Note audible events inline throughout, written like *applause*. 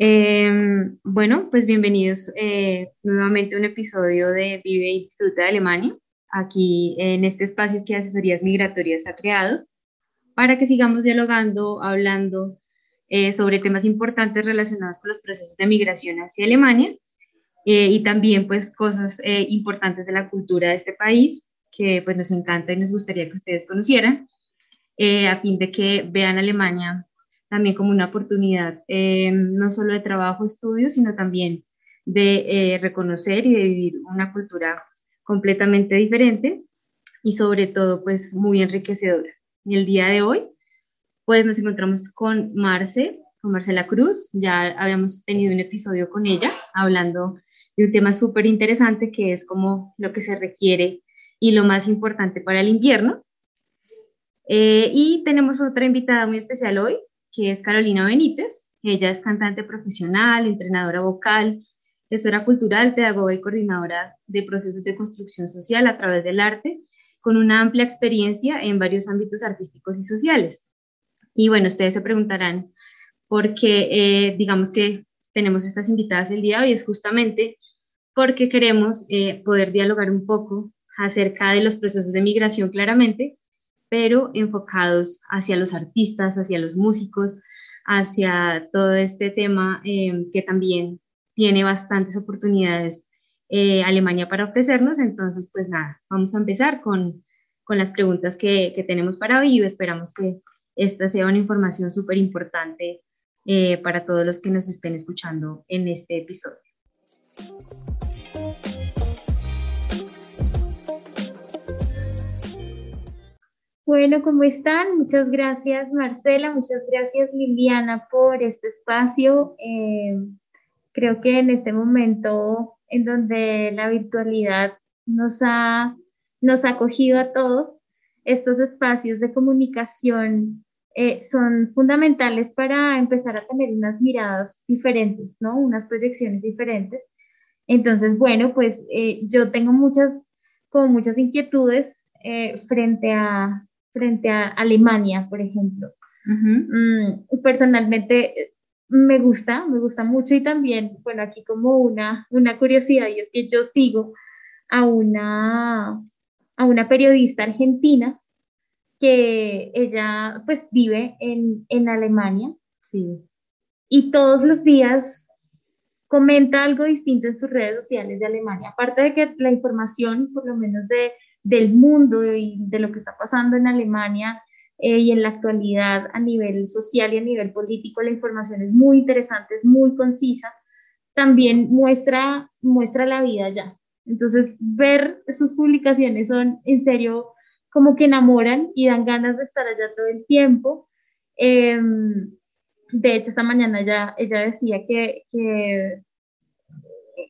Em, bueno, pues bienvenidos eh, nuevamente a un episodio de Vive y Disfruta de Alemania, aquí en este espacio que Asesorías Migratorias ha creado, para que sigamos dialogando, hablando eh, sobre temas importantes relacionados con los procesos de migración hacia Alemania eh, y también pues cosas importantes de la cultura de este país que pues nos encanta y nos gustaría que ustedes conocieran, a fin de que vean Alemania también como una oportunidad eh, no solo de trabajo, estudio, sino también de eh, reconocer y de vivir una cultura completamente diferente y sobre todo pues muy enriquecedora. Y el día de hoy pues nos encontramos con Marce, con Marcela Cruz, ya habíamos tenido un episodio con ella hablando de un tema súper interesante que es como lo que se requiere y lo más importante para el invierno. Eh, y tenemos otra invitada muy especial hoy, que es Carolina Benítez. Ella es cantante profesional, entrenadora vocal, gestora cultural, pedagoga y coordinadora de procesos de construcción social a través del arte, con una amplia experiencia en varios ámbitos artísticos y sociales. Y bueno, ustedes se preguntarán por qué, eh, digamos que tenemos estas invitadas el día de hoy, es justamente porque queremos eh, poder dialogar un poco acerca de los procesos de migración claramente, pero enfocados hacia los artistas, hacia los músicos, hacia todo este tema eh, que también tiene bastantes oportunidades eh, Alemania para ofrecernos. Entonces, pues nada, vamos a empezar con, con las preguntas que, que, tenemos para hoy y esperamos que esta sea una información súper importante eh, para todos los que nos estén escuchando en este episodio. Bueno, ¿cómo están? Muchas gracias Marcela, muchas gracias Liliana por este espacio. Eh, creo que en este momento en donde la virtualidad nos ha, nos ha acogido a todos, estos espacios de comunicación eh, son fundamentales para empezar a tener unas miradas diferentes, ¿no? Unas proyecciones diferentes. Entonces, bueno, pues eh, yo tengo muchas, como muchas inquietudes frente a, frente a Alemania, por ejemplo. Mm, personalmente me gusta, me gusta mucho y también, bueno, aquí como una, una curiosidad y es que yo sigo a una, a una periodista argentina que ella pues vive en, en Alemania. Sí. Y todos los días comenta algo distinto en sus redes sociales de Alemania. Aparte de que la información, por lo menos de del mundo y de lo que está pasando en Alemania eh, y en la actualidad a nivel social y a nivel político, la información es muy interesante, es muy concisa, también muestra, muestra la vida ya. Entonces, ver sus publicaciones son en serio como que enamoran y dan ganas de estar allá todo el tiempo. Em, de hecho, esta mañana ya, ella decía que, que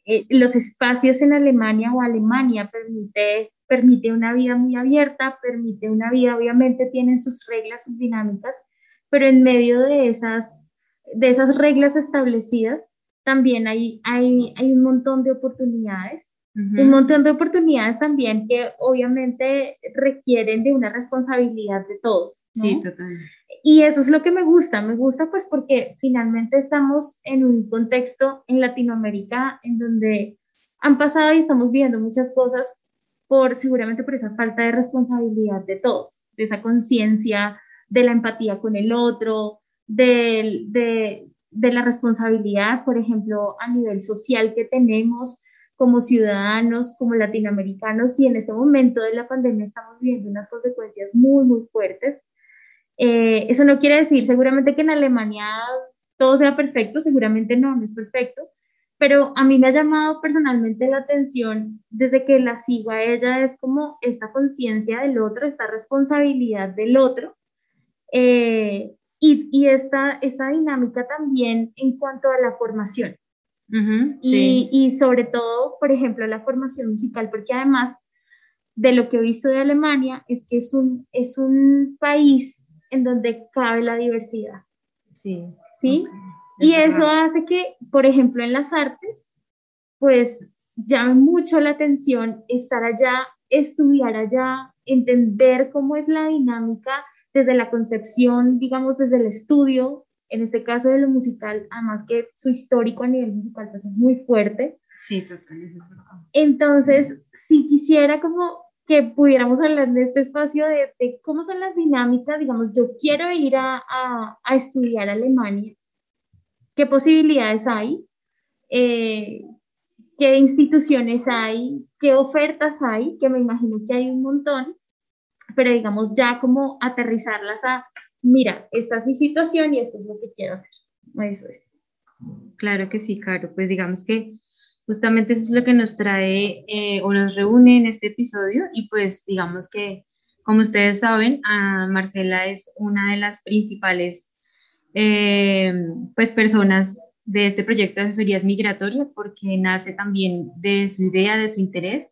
eh, los espacios en Alemania o Alemania permite permite una vida muy abierta, permite una vida, obviamente tienen sus reglas, sus dinámicas, pero en medio de esas, de esas reglas establecidas, también hay, hay, hay un montón de oportunidades, un montón de oportunidades también que obviamente requieren de una responsabilidad de todos. Sí, totalmente. Y eso es lo que me gusta, me gusta pues porque finalmente estamos en un contexto en Latinoamérica en donde han pasado y estamos viendo muchas cosas por seguramente por esa falta de responsabilidad de todos, de esa conciencia, de la empatía con el otro, de, de, de, la responsabilidad, por ejemplo, a nivel social que tenemos como ciudadanos, como latinoamericanos, y en este momento de la pandemia estamos viviendo unas consecuencias muy, muy fuertes. Eh, eso no quiere decir seguramente que en Alemania todo sea perfecto, seguramente no, no es perfecto, pero a mí me ha llamado personalmente la atención desde que la sigo a ella, es como esta conciencia del otro, esta responsabilidad del otro, eh, y, y esta, esta dinámica también en cuanto a la formación. y, y, sobre todo, por ejemplo, la formación musical, porque además de lo que he visto de Alemania es que es un, es un país en donde cabe la diversidad. Sí. ¿Sí? Y eso hace que, por ejemplo, en las artes, pues llame mucho la atención estar allá, estudiar allá, entender cómo es la dinámica desde la concepción, digamos, desde el estudio, en este caso de lo musical, además que su histórico a nivel musical pues es muy fuerte. Sí, totalmente. Entonces, si quisiera como que pudiéramos hablar de este espacio de, cómo son las dinámicas, digamos, yo quiero ir a, a, estudiar Alemania, qué posibilidades hay, eh, qué instituciones hay, qué ofertas hay, que me imagino que hay un montón, pero digamos ya como aterrizarlas a, mira, esta es mi situación y esto es lo que quiero hacer. Eso es. Claro que sí, Caro. Pues digamos que justamente eso es lo que nos trae eh, o nos reúne en este episodio y pues digamos que, como ustedes saben, a Marcela es una de las principales eh, pues personas de este proyecto de asesorías migratorias porque nace también de su idea, de su interés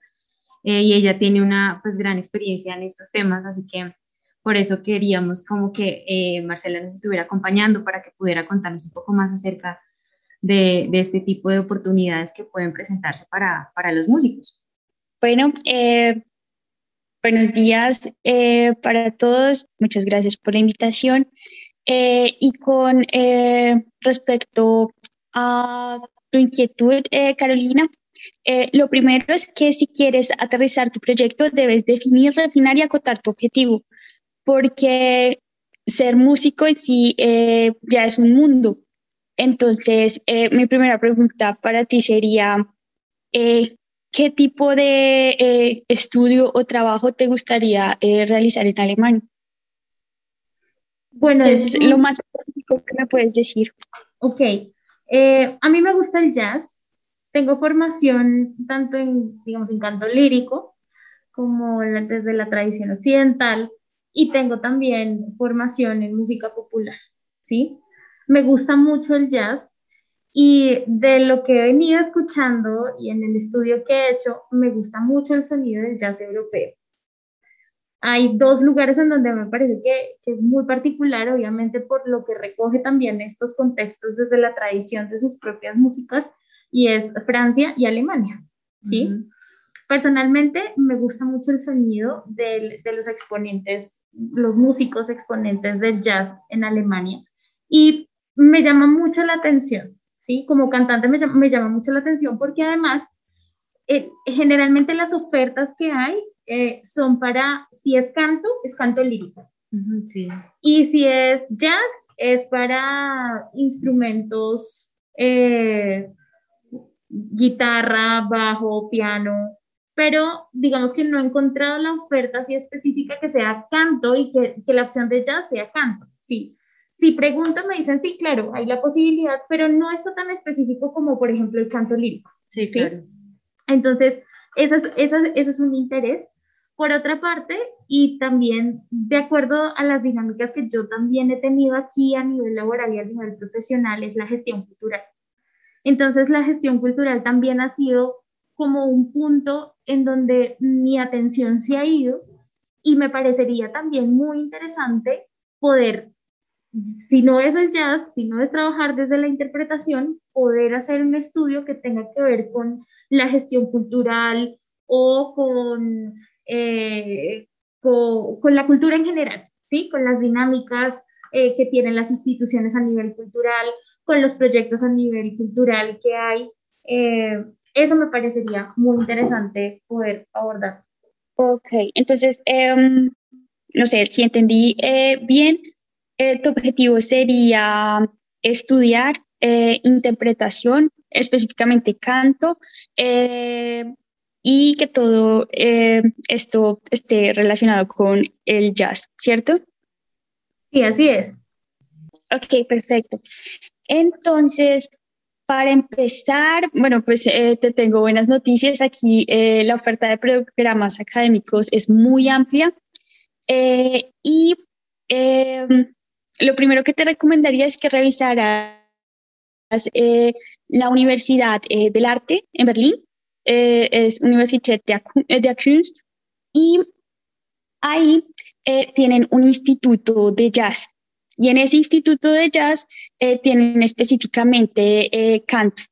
eh, y ella tiene una pues gran experiencia en estos temas, así que por eso queríamos como que eh, Marcela nos estuviera acompañando para que pudiera contarnos un poco más acerca de, de este tipo de oportunidades que pueden presentarse para, para los músicos. Bueno, eh, buenos días para todos. Muchas gracias por la invitación. Y con respecto a tu inquietud, Carolina, eh, lo primero es que si quieres aterrizar tu proyecto, debes definir, refinar y acotar tu objetivo, porque ser músico en sí eh, ya es un mundo. Entonces, eh, mi primera pregunta para ti sería, ¿qué tipo de estudio o trabajo te gustaría realizar en Alemania? Bueno, es lo más que me puedes decir. Ok, a mí me gusta el jazz, tengo formación tanto en, digamos, en canto lírico como desde la tradición occidental y tengo también formación en música popular, ¿sí? Me gusta mucho el jazz y de lo que he venido escuchando y en el estudio que he hecho, me gusta mucho el sonido del jazz europeo. Hay dos lugares en donde me parece que, que, es muy particular, obviamente por lo que recoge también estos contextos desde la tradición de sus propias músicas, y es Francia y Alemania, ¿sí? Personalmente me gusta mucho el sonido de, de los exponentes, los músicos exponentes del jazz en Alemania y me llama mucho la atención, ¿sí? Como cantante me llama, me llama mucho la atención porque además eh, generalmente las ofertas que hay eh, son para, si es canto, es canto lírico. sí. Y si es jazz, es para instrumentos eh, guitarra, bajo, piano, pero digamos que no he encontrado la oferta así específica que sea canto y que, que la opción de jazz sea canto, sí. Si preguntan, me dicen, sí, claro, hay la posibilidad, pero no está tan específico como, por ejemplo, el canto lírico. Sí, claro. Entonces, ese es, ese es un interés. Por otra parte, y también de acuerdo a las dinámicas que yo también he tenido aquí a nivel laboral y a nivel profesional, es la gestión cultural. Entonces la gestión cultural también ha sido como un punto en donde mi atención se ha ido y me parecería también muy interesante poder, si no es el jazz, si no es trabajar desde la interpretación, poder hacer un estudio que tenga que ver con la gestión cultural o con, eh, con, la cultura en general, ¿sí? con las dinámicas eh, que tienen las instituciones a nivel cultural, con los proyectos a nivel cultural que hay. Eh, eso me parecería muy interesante poder abordar. Ok, entonces, em, no sé, si entendí eh, bien, eh, tu objetivo sería estudiar interpretación, específicamente canto, y que todo esto esté relacionado con el jazz, ¿cierto? Sí, así es. Ok, perfecto. Entonces, para empezar, bueno, pues eh, te tengo buenas noticias. Aquí eh, la oferta de programas académicos es muy amplia eh, y em, lo primero que te recomendaría es que revisaras la Universidad del Arte en Berlín, es Universität der Kunst, y ahí tienen un instituto de jazz. Y en ese instituto de jazz eh, tienen específicamente eh, canto.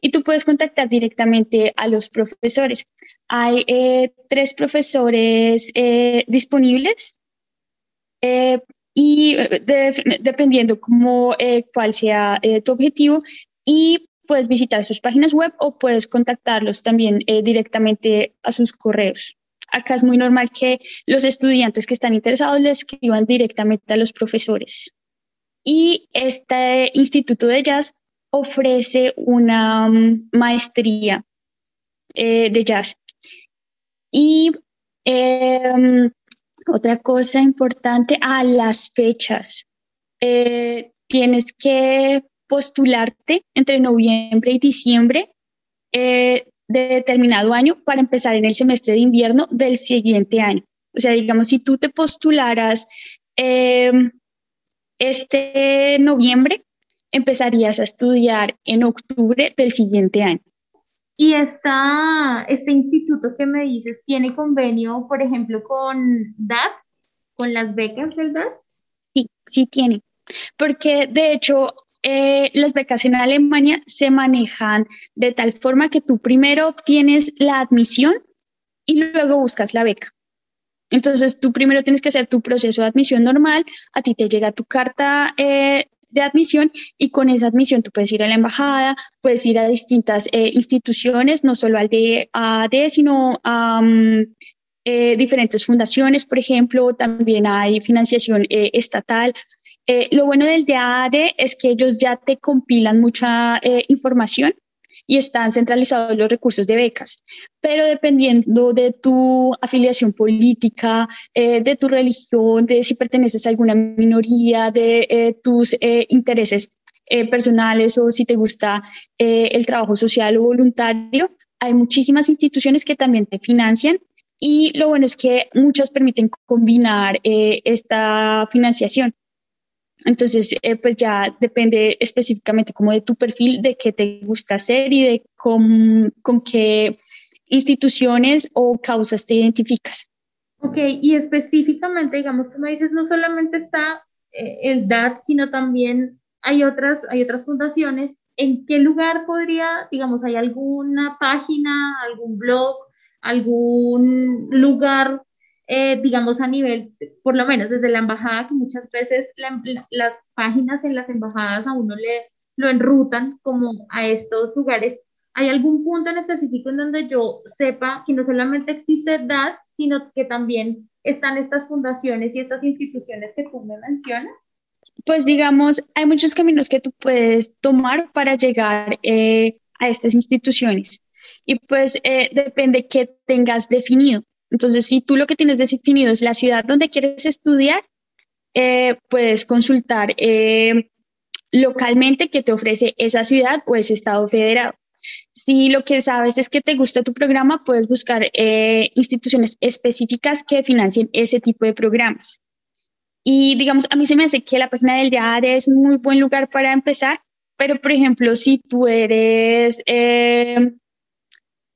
Y tú puedes contactar directamente a los profesores. Hay eh, tres profesores disponibles y dependiendo cómo, cuál sea tu objetivo y puedes visitar sus páginas web o puedes contactarlos también directamente a sus correos. Acá es muy normal que los estudiantes que están interesados le escriban directamente a los profesores. Y este Instituto de Jazz ofrece una mm, maestría eh, de jazz. Y em, otra cosa importante, a las fechas. Eh, tienes que postularte entre noviembre y diciembre eh, de determinado año para empezar en el semestre de invierno del siguiente año. O sea, digamos, si tú te postularas em, este noviembre, empezarías a estudiar en octubre del siguiente año. ¿Y esta, este instituto que me dices tiene convenio, por ejemplo, con DAT, con las becas del DAT? Sí, sí tiene. Porque de hecho eh, las becas en Alemania se manejan de tal forma que tú primero obtienes la admisión y luego buscas la beca. Entonces, tú primero tienes que hacer tu proceso de admisión normal, a ti te llega tu carta eh, de admisión y con esa admisión tú puedes ir a la embajada, puedes ir a distintas eh, instituciones, no solo al de AD, sino a mm, diferentes fundaciones, por ejemplo, también hay financiación estatal. Eh, lo bueno del DAD es que ellos ya te compilan mucha eh, información y están centralizados los recursos de becas, pero dependiendo de tu afiliación política, eh, de tu religión, de si perteneces a alguna minoría, de tus intereses personales o si te gusta el trabajo social o voluntario, hay muchísimas instituciones que también te financian y lo bueno es que muchas permiten combinar esta financiación. Entonces, eh, pues ya depende específicamente como de tu perfil, de qué te gusta hacer y de con, con qué instituciones o causas te identificas. Ok, y específicamente, digamos, tú me dices, no solamente está eh, el DAT, sino también hay otras, hay otras fundaciones. ¿En qué lugar podría, digamos, hay alguna página, algún blog, algún lugar eh, digamos, a nivel, por lo menos desde la embajada, que muchas veces las páginas en las embajadas a uno le lo enrutan como a estos lugares. ¿Hay algún punto en específico en donde yo sepa que no solamente existe DAS, sino que también están estas fundaciones y estas instituciones que tú me mencionas? Pues digamos, hay muchos caminos que tú puedes tomar para llegar eh, a estas instituciones. Y pues eh, depende qué tengas definido. Entonces, si tú lo que tienes definido es la ciudad donde quieres estudiar, eh, puedes consultar eh, localmente qué te ofrece esa ciudad o ese estado federado. Si lo que sabes es que te gusta tu programa, puedes buscar eh, instituciones específicas que financien ese tipo de programas. Y digamos, a mí se me hace que la página del DAD es un muy buen lugar para empezar, pero por ejemplo, si tú eres,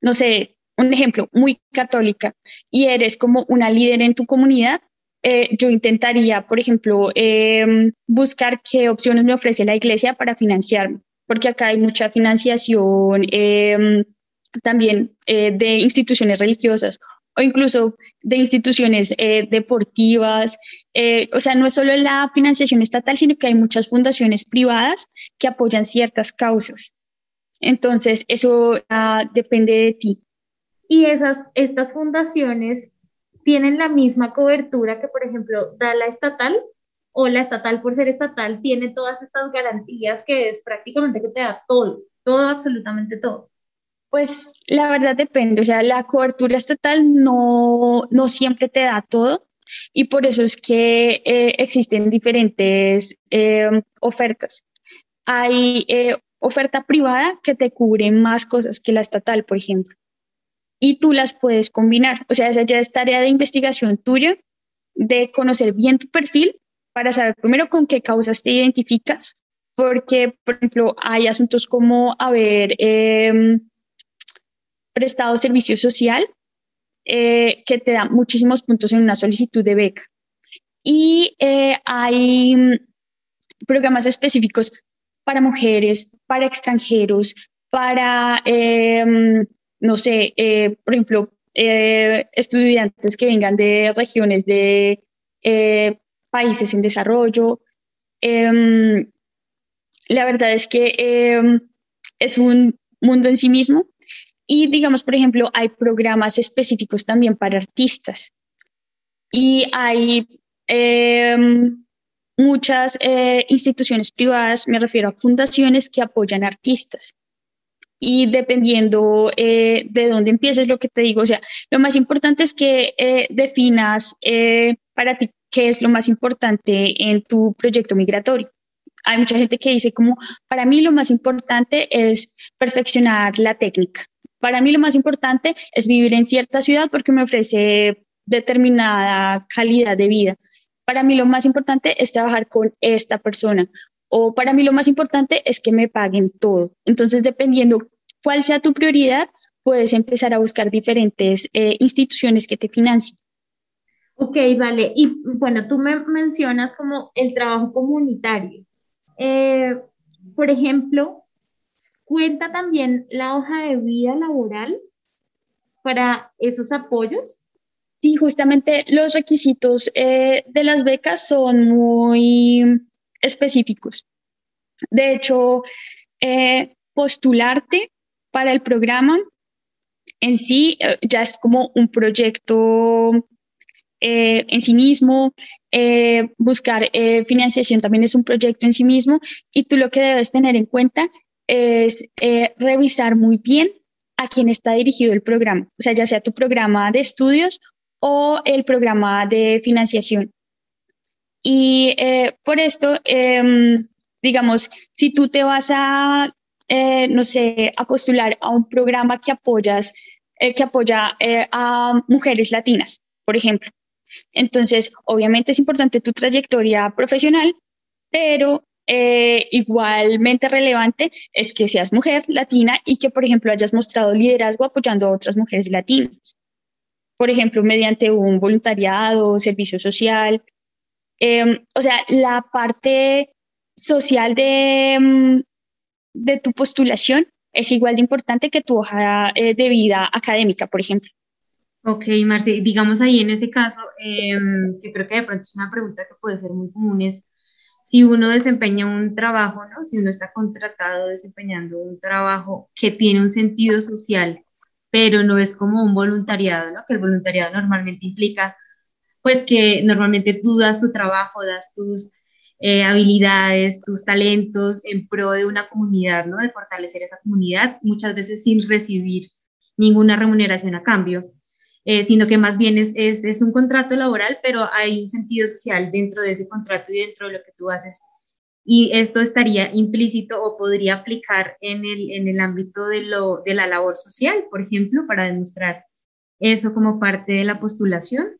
no sé, un ejemplo, muy católica y eres como una líder en tu comunidad, eh, yo intentaría, por ejemplo, em, buscar qué opciones me ofrece la iglesia para financiarme, porque acá hay mucha financiación em, también eh, de instituciones religiosas o incluso de instituciones eh, deportivas. o sea, no es solo la financiación estatal, sino que hay muchas fundaciones privadas que apoyan ciertas causas. Entonces, eso depende de ti y esas, estas fundaciones tienen la misma cobertura que, por ejemplo, da la estatal, o la estatal por ser estatal tiene todas estas garantías que es prácticamente que te da todo, todo, absolutamente todo. Pues la verdad depende, o sea, la cobertura estatal no, no siempre te da todo. y por eso es que eh, existen diferentes em, ofertas. Hay eh, oferta privada que te cubre más cosas que la estatal, por ejemplo, y tú las puedes combinar. O sea, esa ya es tarea de investigación tuya, de conocer bien tu perfil para saber primero con qué causas te identificas, porque, por ejemplo, hay asuntos como haber em, prestado servicio social eh, que te da muchísimos puntos en una solicitud de beca. Y eh, hay mm, programas específicos para mujeres, para extranjeros, para, em, no sé, eh, por ejemplo, estudiantes que vengan de regiones de países en desarrollo. Em, la verdad es que em, es un mundo en sí mismo y digamos, por ejemplo, hay programas específicos también para artistas. Y hay em, muchas eh, instituciones privadas, me refiero a fundaciones que apoyan artistas. Y dependiendo eh, de dónde empieces, lo que te digo, o sea, lo más importante es que eh, definas para ti qué es lo más importante en tu proyecto migratorio hay mucha gente que dice como, para mí lo más importante es perfeccionar la técnica. Para mí lo más importante es vivir en cierta ciudad porque me ofrece determinada calidad de vida. Para mí lo más importante es trabajar con esta persona. O para mí lo más importante es que me paguen todo. Entonces, dependiendo cuál sea tu prioridad, puedes empezar a buscar diferentes eh, instituciones que te financien. Ok, vale. Y bueno, tú me mencionas como el trabajo comunitario. Eh, por ejemplo, ¿Cuenta también la hoja de vida laboral para esos apoyos? Sí, justamente los requisitos eh, de las becas son muy específicos. De hecho, eh, postularte para el programa en sí eh, ya es como un proyecto en sí mismo. buscar financiación también es un proyecto en sí mismo y tú lo que debes tener en cuenta es eh, revisar muy bien a quién está dirigido el programa, o sea, ya sea tu programa de estudios o el programa de financiación. Y eh, por esto, em, digamos, si tú te vas a, eh, no sé, a postular a un programa que apoyas, que apoya a mujeres latinas, por ejemplo. Entonces, obviamente es importante tu trayectoria profesional, pero eh, igualmente relevante es que seas mujer latina y que, por ejemplo, hayas mostrado liderazgo apoyando a otras mujeres latinas. Por ejemplo, mediante un voluntariado, servicio social. Em, o sea, la parte social de, em, de tu postulación es igual de importante que tu hoja eh, de vida académica, por ejemplo. Ok, Marce, digamos ahí en ese caso, em, que creo que de pronto es una pregunta que puede ser muy común, es si uno desempeña un trabajo, ¿no? Si uno está contratado desempeñando un trabajo que tiene un sentido social, pero no es como un voluntariado, ¿no? Que el voluntariado normalmente implica, pues que normalmente tú das tu trabajo, das tus eh, habilidades, tus talentos en pro de una comunidad, ¿no? De fortalecer esa comunidad, muchas veces sin recibir ninguna remuneración a cambio. Eh, sino que más bien es, es, es, un contrato laboral, pero hay un sentido social dentro de ese contrato y dentro de lo que tú haces. Y esto estaría implícito o podría aplicar en el, en el ámbito de, lo, de la labor social, por ejemplo, para demostrar eso como parte de la postulación,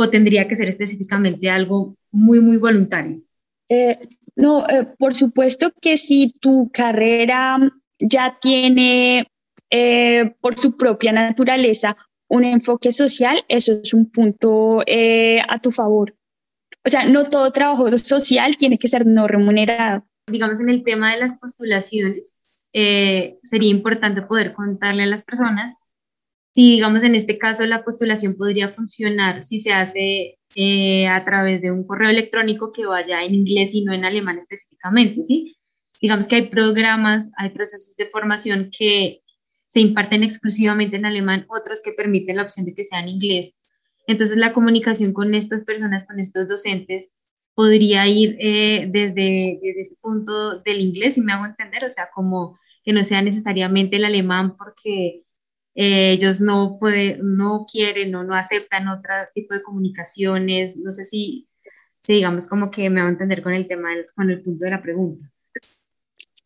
o tendría que ser específicamente algo muy, muy voluntario. Eh, no, eh, por supuesto que si tu carrera ya tiene por su propia naturaleza un enfoque social, eso es un punto eh, a tu favor. O sea, no todo trabajo social tiene que ser no remunerado. Digamos, en el tema de las postulaciones, eh, sería importante poder contarle a las personas si, digamos, en este caso la postulación podría funcionar si se hace eh, a través de un correo electrónico que vaya en inglés y no en alemán específicamente, ¿sí? Digamos que hay programas, hay procesos de formación que se imparten exclusivamente en alemán, otros que permiten la opción de que sea en inglés. Entonces la comunicación con estas personas, con estos docentes, podría ir eh, desde, desde ese punto del inglés, si me hago entender, o sea, como que no sea necesariamente el alemán porque ellos no, pueden, no quieren o no aceptan otro tipo de comunicaciones. No sé si, si digamos como que me va a entender con el tema, con el punto de la pregunta.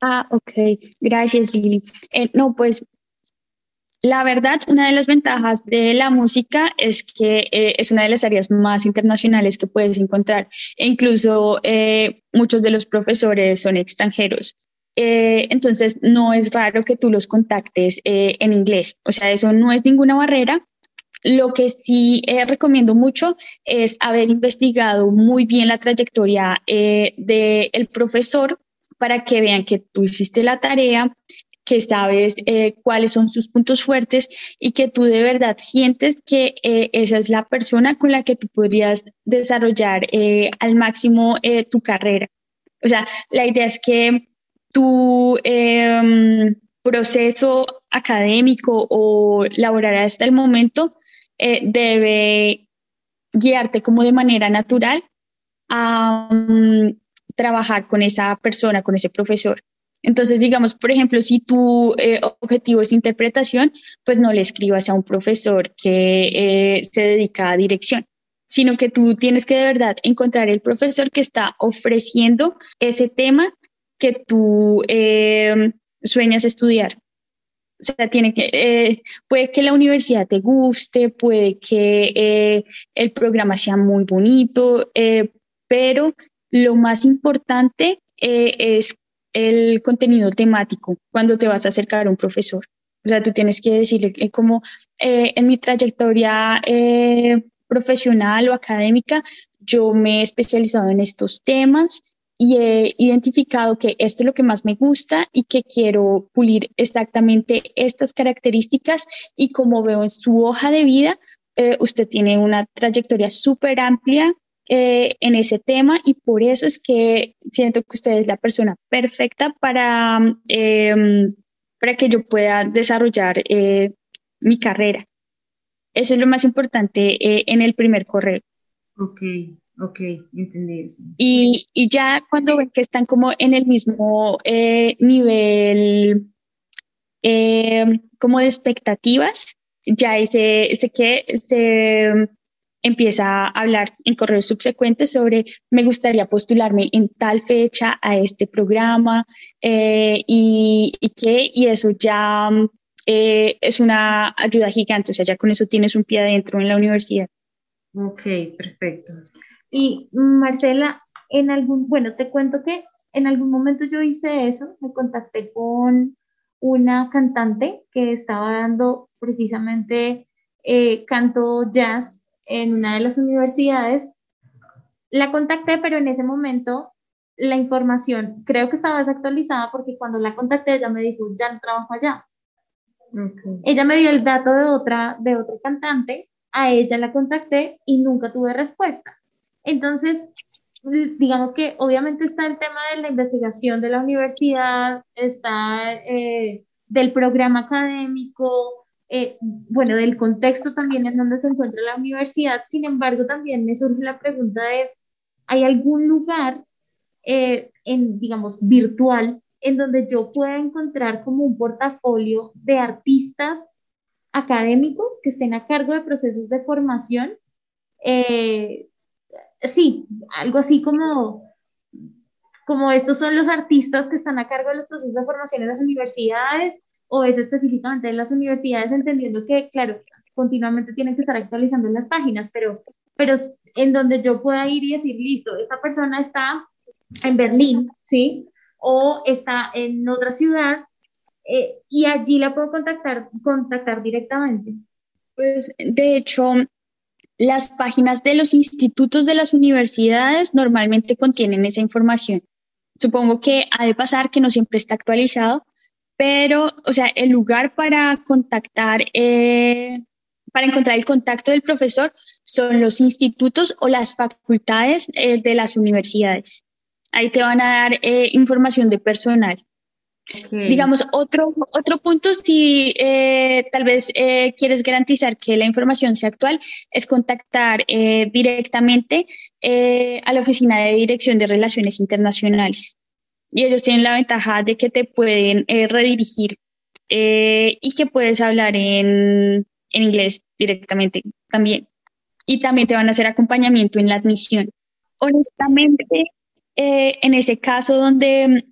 Ah, ok, gracias Lili. Eh, no, pues la verdad, una de las ventajas de la música es que eh, es una de las áreas más internacionales que puedes encontrar. E incluso eh, muchos de los profesores son extranjeros. Eh, entonces, no es raro que tú los contactes en inglés. O sea, eso no es ninguna barrera. Lo que sí recomiendo mucho es haber investigado muy bien la trayectoria del profesor para que vean que tú hiciste la tarea, que sabes eh, cuáles son sus puntos fuertes y que tú de verdad sientes que eh, esa es la persona con la que tú podrías desarrollar eh, al máximo tu carrera. O sea, la idea es que tu em, proceso académico o laboral hasta el momento debe guiarte como de manera natural a mm, trabajar con esa persona, con ese profesor. Entonces, digamos, por ejemplo, si tu eh, objetivo es interpretación, pues no le escribas a un profesor que eh, se dedica a dirección, sino que tú tienes que de verdad encontrar el profesor que está ofreciendo ese tema que tú em, sueñas estudiar. O sea, tiene que, eh, puede que la universidad te guste, puede que el programa sea muy bonito, pero lo más importante es el contenido temático cuando te vas a acercar a un profesor. O sea, tú tienes que decirle como eh, en mi trayectoria eh, profesional o académica, yo me he especializado en estos temas y he identificado que esto es lo que más me gusta y que quiero pulir exactamente estas características y como veo en su hoja de vida, eh, usted tiene una trayectoria súper amplia eh, en ese tema y por eso es que siento que usted es la persona perfecta para, em, para que yo pueda desarrollar eh, mi carrera. Eso es lo más importante en el primer correo. Ok, ok, entendí Y, y, ya cuando ven que están como en el mismo nivel em, como de expectativas, ya ese, ese que se empieza a hablar en correos subsecuentes sobre me gustaría postularme en tal fecha a este programa eh, y, y que, y eso ya eh, es una ayuda gigante, o sea, ya con eso tienes un pie adentro en la universidad. Ok, perfecto. Y Marcela, en algún, bueno, te cuento que en algún momento yo hice eso, me contacté con una cantante que estaba dando precisamente eh, canto jazz en una de las universidades. La contacté, pero en ese momento la información creo que estaba desactualizada porque cuando la contacté ella me dijo, ya no trabajo allá. Ella me dio el dato de otra, de otro cantante, a ella la contacté y nunca tuve respuesta. Entonces, digamos que obviamente está el tema de la investigación de la universidad, está eh, del programa académico, eh, bueno, del contexto también en donde se encuentra la universidad. Sin embargo, también me surge la pregunta de, ¿hay algún lugar, eh, en, digamos, virtual, en donde yo pueda encontrar como un portafolio de artistas académicos que estén a cargo de procesos de formación? Sí, algo así como como estos son los artistas que están a cargo de los procesos de formación en las universidades, o es específicamente de las universidades, entendiendo que, claro, continuamente tienen que estar actualizando las páginas, pero, pero en donde yo pueda ir y decir, listo, esta persona está en Berlín, ¿sí? O está en otra ciudad eh, y allí la puedo contactar, contactar directamente. Pues de hecho, las páginas de los institutos de las universidades normalmente contienen esa información. Supongo que ha de pasar que no siempre está actualizado, pero, o sea, el lugar para contactar, eh, para encontrar el contacto del profesor son los institutos o las facultades eh, de las universidades. Ahí te van a dar eh, información de personal. Digamos, otro, otro punto, si tal vez quieres garantizar que la información sea actual, es contactar directamente a la Oficina de Dirección de Relaciones Internacionales y ellos tienen la ventaja de que te pueden eh, redirigir y que puedes hablar en, en inglés directamente también. Y también te van a hacer acompañamiento en la admisión. Honestamente, en ese caso donde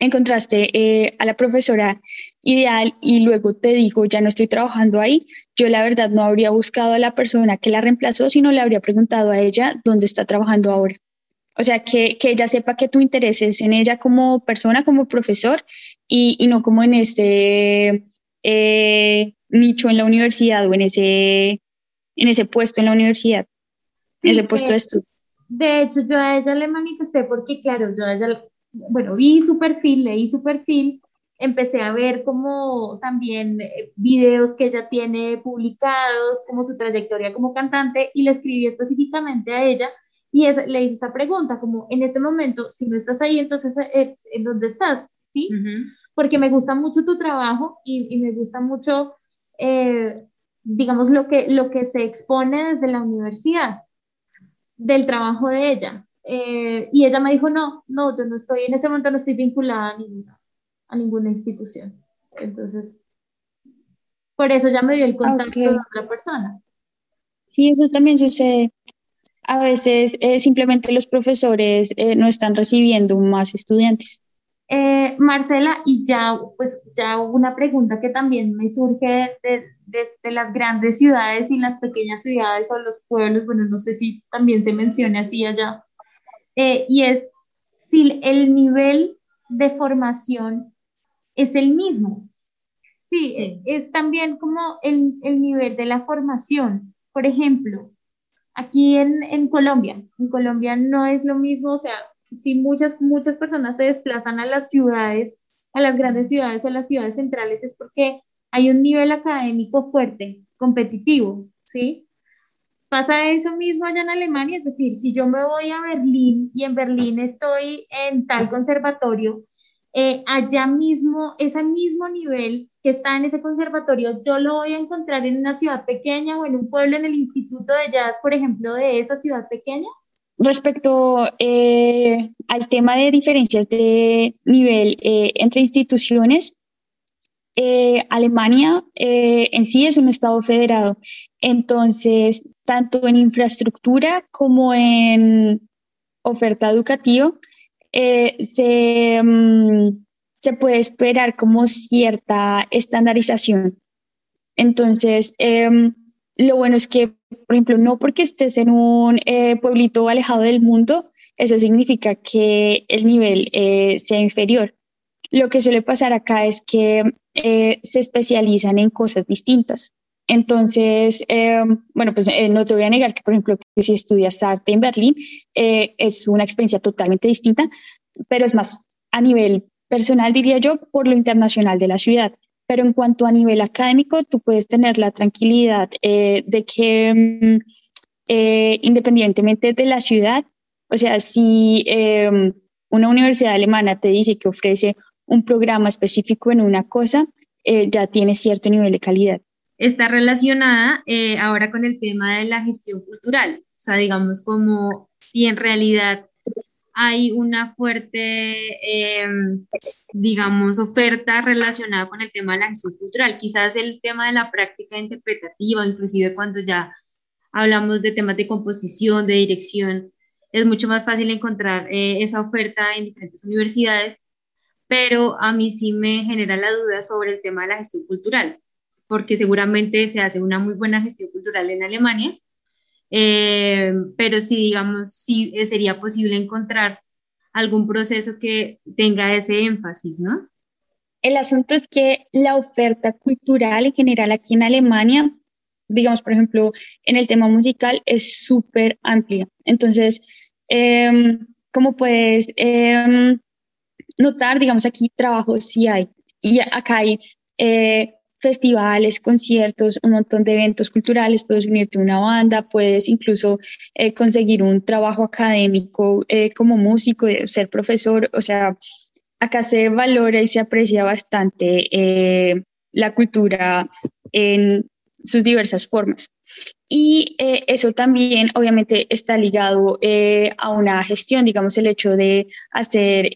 encontraste eh, a la profesora ideal y luego te dijo, ya no estoy trabajando ahí, yo la verdad no habría buscado a la persona que la reemplazó, sino le habría preguntado a ella dónde está trabajando ahora. O sea, que, que ella sepa que tu interés es en ella como persona, como profesor, y, y no como en este eh, nicho en la universidad o en ese, en ese puesto en la universidad, en ese puesto de estudio. De hecho, yo a ella le manifesté porque, claro, yo a ella bueno, vi su perfil, leí su perfil, empecé a ver como también eh, videos que ella tiene publicados, como su trayectoria como cantante, y le escribí específicamente a ella y le hice esa pregunta, como en este momento, si no estás ahí, entonces, eh, ¿en dónde estás? ¿Sí? Porque me gusta mucho tu trabajo y, me gusta mucho, eh, digamos, lo que, lo que se expone desde la universidad, del trabajo de ella. Eh, y ella me dijo, no, no, yo no estoy, en ese momento no estoy vinculada a ninguna, a ninguna institución. Entonces, por eso ya me dio el contacto de otra persona. Sí, eso también sucede. A veces eh, simplemente los profesores eh, no están recibiendo más estudiantes. Marcela, y ya, pues, ya una pregunta que también me surge de, las grandes ciudades y las pequeñas ciudades o los pueblos, bueno, no sé si también se menciona así allá, eh, y es si el nivel de formación es el mismo. Sí, es también como el, el, nivel de la formación. Por ejemplo, aquí en, en, Colombia, en Colombia no es lo mismo, o sea, si muchas, muchas personas se desplazan a las ciudades, a las grandes ciudades o a las ciudades centrales, es porque hay un nivel académico fuerte, competitivo, ¿sí? Pasa eso mismo allá en Alemania, es decir, si yo me voy a Berlín y en Berlín estoy en tal conservatorio, eh, allá mismo, ese mismo nivel que está en ese conservatorio, yo lo voy a encontrar en una ciudad pequeña o en un pueblo en el instituto de jazz, por ejemplo, de esa ciudad pequeña. Respecto eh, al tema de diferencias de nivel eh, entre instituciones, Alemania en sí es un estado federado, entonces tanto en infraestructura como en oferta educativa, eh, mm, se, puede esperar como cierta estandarización. Entonces, em, lo bueno es que, por ejemplo, no porque estés en un eh, pueblito alejado del mundo, eso significa que el nivel eh, sea inferior. Lo que suele pasar acá es que se especializan en cosas distintas. Entonces, eh, bueno, pues eh, no te voy a negar que, por ejemplo, que si estudias arte en Berlín eh, es una experiencia totalmente distinta, pero es más a nivel personal, diría yo, por lo internacional de la ciudad. Pero en cuanto a nivel académico, tú puedes tener la tranquilidad de que mm, independientemente de la ciudad, o sea, si una universidad alemana te dice que ofrece un programa específico en una cosa, ya tiene cierto nivel de calidad está relacionada eh, ahora con el tema de la gestión cultural. O sea, digamos como si en realidad hay una fuerte, em, digamos, oferta relacionada con el tema de la gestión cultural. Quizás el tema de la práctica interpretativa, inclusive cuando ya hablamos de temas de composición, de dirección, es mucho más fácil encontrar eh, esa oferta en diferentes universidades, pero a mí sí me genera la duda sobre el tema de la gestión cultural porque seguramente se hace una muy buena gestión cultural en Alemania, eh, pero sí, digamos, sí eh, sería posible encontrar algún proceso que tenga ese énfasis, ¿no? El asunto es que la oferta cultural en general aquí en Alemania, digamos, por ejemplo, en el tema musical, es súper amplia. Entonces, em, como puedes em, notar, digamos, aquí trabajo sí hay. Y acá hay eh, festivales, conciertos, un montón de eventos culturales, puedes unirte a una banda, puedes incluso eh, conseguir un trabajo académico eh, como músico, ser profesor, o sea, acá se valora y se aprecia bastante la cultura en sus diversas formas. Y eso también obviamente está ligado a una gestión, digamos, el hecho de hacer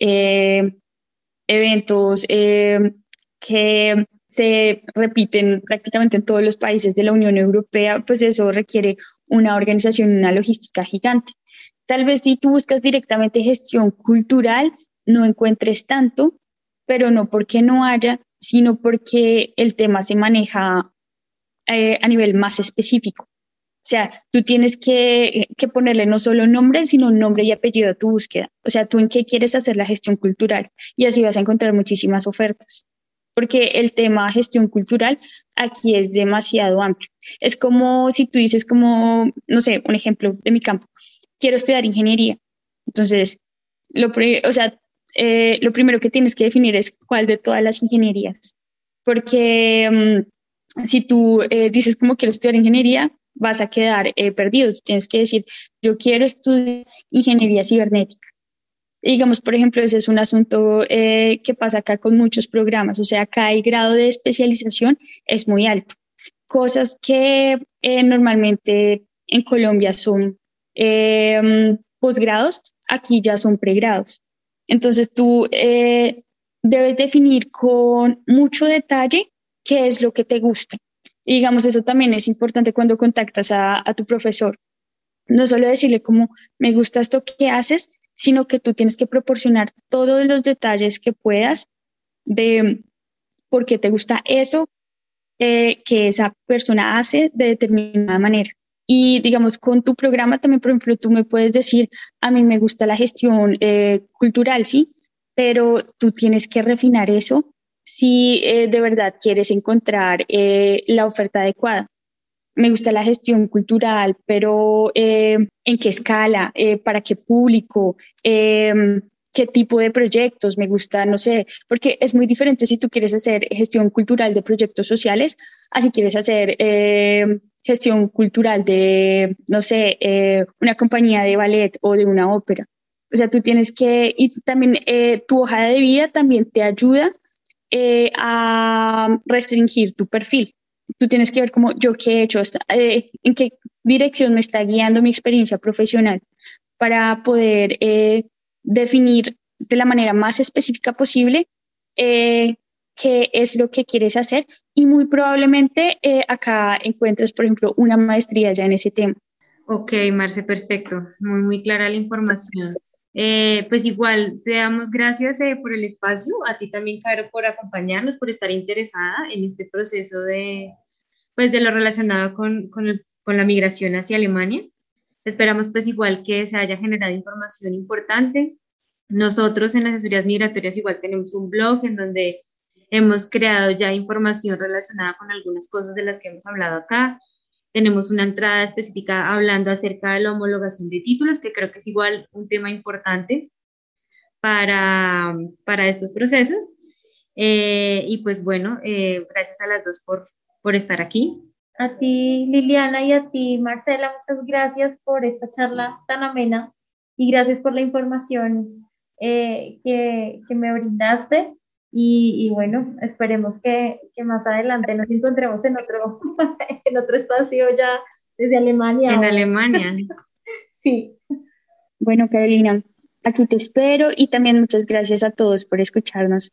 eventos que se repiten prácticamente en todos los países de la Unión Europea, pues eso requiere una organización, una logística gigante. Tal vez si tú buscas directamente gestión cultural, no encuentres tanto, pero no porque no haya, sino porque el tema se maneja eh, a nivel más específico. O sea, tú tienes que, que, ponerle no solo nombre, sino nombre y apellido a tu búsqueda. O sea, tú en qué quieres hacer la gestión cultural y así vas a encontrar muchísimas ofertas. Porque el tema gestión cultural aquí es demasiado amplio. Es como si tú dices como, no sé, un ejemplo de mi campo, quiero estudiar ingeniería. Entonces, lo, o sea, eh, lo primero que tienes que definir es cuál de todas las ingenierías. Porque mm, si tú eh, dices como quiero estudiar ingeniería, vas a quedar eh, perdido. Tienes que decir, yo quiero estudiar ingeniería cibernética. digamos, por ejemplo, ese es un asunto que pasa acá con muchos programas. O sea, acá el grado de especialización es muy alto. Cosas que normalmente en Colombia son mm, posgrados, aquí ya son pregrados. Entonces tú eh, debes definir con mucho detalle qué es lo que te gusta. Y digamos, eso también es importante cuando contactas a, tu profesor. No solo decirle como, me gusta esto que haces, sino que tú tienes que proporcionar todos los detalles que puedas de por qué te gusta eso eh, que esa persona hace de determinada manera. Y digamos, con tu programa también, por ejemplo, tú me puedes decir, a mí me gusta la gestión eh, cultural, sí, pero tú tienes que refinar eso si eh, de verdad quieres encontrar eh, la oferta adecuada. Me gusta la gestión cultural, pero ¿en qué escala? ¿Para qué público? qué tipo de proyectos me gusta, no sé, porque es muy diferente si tú quieres hacer gestión cultural de proyectos sociales, así quieres hacer gestión cultural de, no sé, eh, una compañía de ballet o de una ópera. O sea, tú tienes que, y también eh, tu hoja de vida también te ayuda eh, a restringir tu perfil. Tú tienes que ver cómo yo qué he hecho, en qué dirección me está guiando mi experiencia profesional para poder definir de la manera más específica posible qué es lo que quieres hacer y muy probablemente eh, acá encuentres, por ejemplo, una maestría ya en ese tema. Ok, Marce, perfecto. Muy, muy clara la información. Eh, pues igual, te damos gracias eh, por el espacio, a ti también, Caro, por acompañarnos, por estar interesada en este proceso de, pues, de lo relacionado con, con, el, con la migración hacia Alemania. Esperamos pues igual que se haya generado información importante. Nosotros en las asesorías migratorias igual tenemos un blog en donde Hemos creado ya información relacionada con algunas cosas de las que hemos hablado acá. Tenemos una entrada específica hablando acerca de la homologación de títulos, que creo que es igual un tema importante para, para estos procesos. Eh, y pues bueno, eh, gracias a las dos por, por estar aquí. A ti, Liliana, y a ti, Marcela, muchas gracias por esta charla tan amena y gracias por la información eh, que, que, me brindaste. Y, bueno, esperemos que, que, más adelante nos encontremos en otro, *laughs* en otro espacio ya desde Alemania. En Alemania. *laughs* sí. Bueno, Carolina, aquí te espero y también muchas gracias a todos por escucharnos.